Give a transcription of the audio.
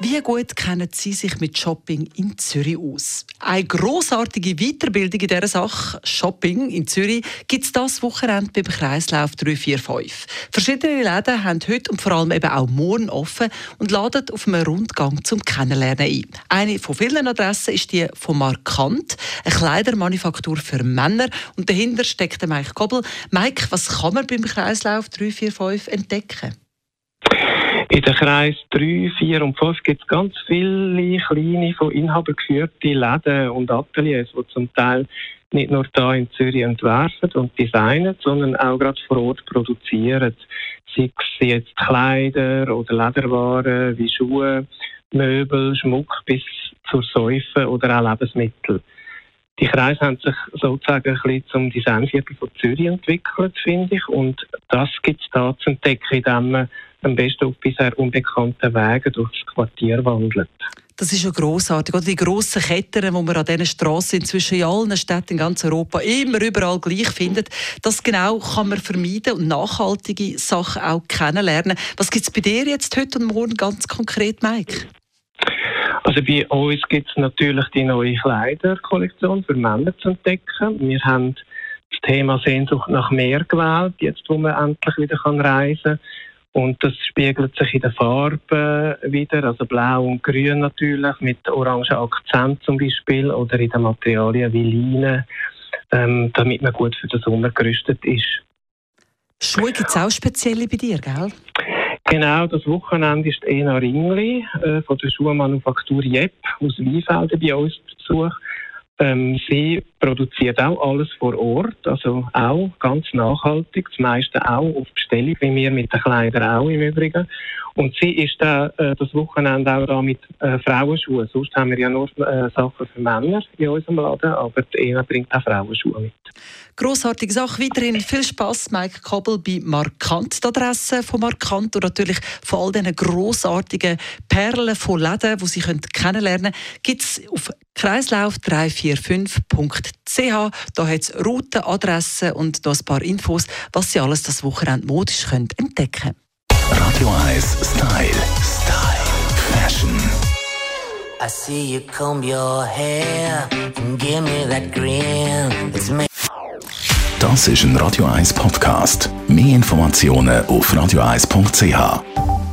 Wie gut kennen Sie sich mit Shopping in Zürich aus? Eine grossartige Weiterbildung in dieser Sache, Shopping in Zürich, gibt es das Wochenende beim Kreislauf 345. Verschiedene Läden haben heute und vor allem eben auch morgen offen und laden auf einem Rundgang zum Kennenlernen ein. Eine von vielen Adressen ist die von Markant, eine Kleidermanufaktur für Männer. Und dahinter steckt der Mike Kobbel. Mike, was kann man beim Kreislauf 345 entdecken? In den Kreis 3, 4 und 5 gibt es ganz viele kleine, von Inhabern geführte Läden und Ateliers, die zum Teil nicht nur hier in Zürich entwerfen und designen, sondern auch gerade vor Ort produzieren. Sei es jetzt Kleider oder Lederwaren wie Schuhe, Möbel, Schmuck bis zur Säufe oder auch Lebensmittel. Die Kreise haben sich sozusagen ein bisschen zum Designviertel von Zürich entwickelt, finde ich. Und das gibt es da zu entdecken, indem man am besten auf bisher unbekannten Wegen durch das Quartier wandelt. Das ist ja grossartig. Oder die grossen Ketten, die man an diesen Strassen inzwischen in allen Städten in ganz Europa immer überall gleich findet, das genau kann man vermeiden und nachhaltige Sachen auch kennenlernen. Was gibt es bei dir jetzt heute und morgen ganz konkret, Mike? Also bei uns gibt es natürlich die neue Kleiderkollektion für Männer zu entdecken. Wir haben das Thema Sehnsucht nach mehr gewählt, jetzt wo man endlich wieder reisen kann. Und das spiegelt sich in den Farben wieder, also blau und grün natürlich, mit orangen Akzent zum Beispiel, oder in den Materialien wie Leine, ähm, damit man gut für den Sommer gerüstet ist. Schuhe gibt es auch spezielle bei dir, gell? Genau, das Wochenende ist Ena Ringli äh, von der Schuhmanufaktur Jepp aus Weinfelden bei uns zu Besuch. Ähm, sie produziert auch alles vor Ort, also auch ganz nachhaltig, das meiste auch auf Bestellung, wie wir mit den Kleidern auch im Übrigen. Und sie ist da, äh, das Wochenende auch da mit äh, Frauenschuhen. Sonst haben wir ja nur äh, Sachen für Männer in unserem Laden, aber die Ena bringt auch Frauenschuhe mit. Grossartige Sache. Weiterhin viel Spaß, Mike Kobbel, bei Markant, die Adresse von Markant und natürlich von all diesen grossartigen Perlen von Läden, die Sie kennenlernen können, gibt es auf kreislauf345.ch. Da hat es Routen, Adressen und noch ein paar Infos, was Sie alles das Wochenende modisch können entdecken können. Radio 1 Style. Style. Fashion. I see you comb your hair and give me that grin. It's me. Das ist ein Radio 1 Podcast. Mehr Informationen auf radio1.ch.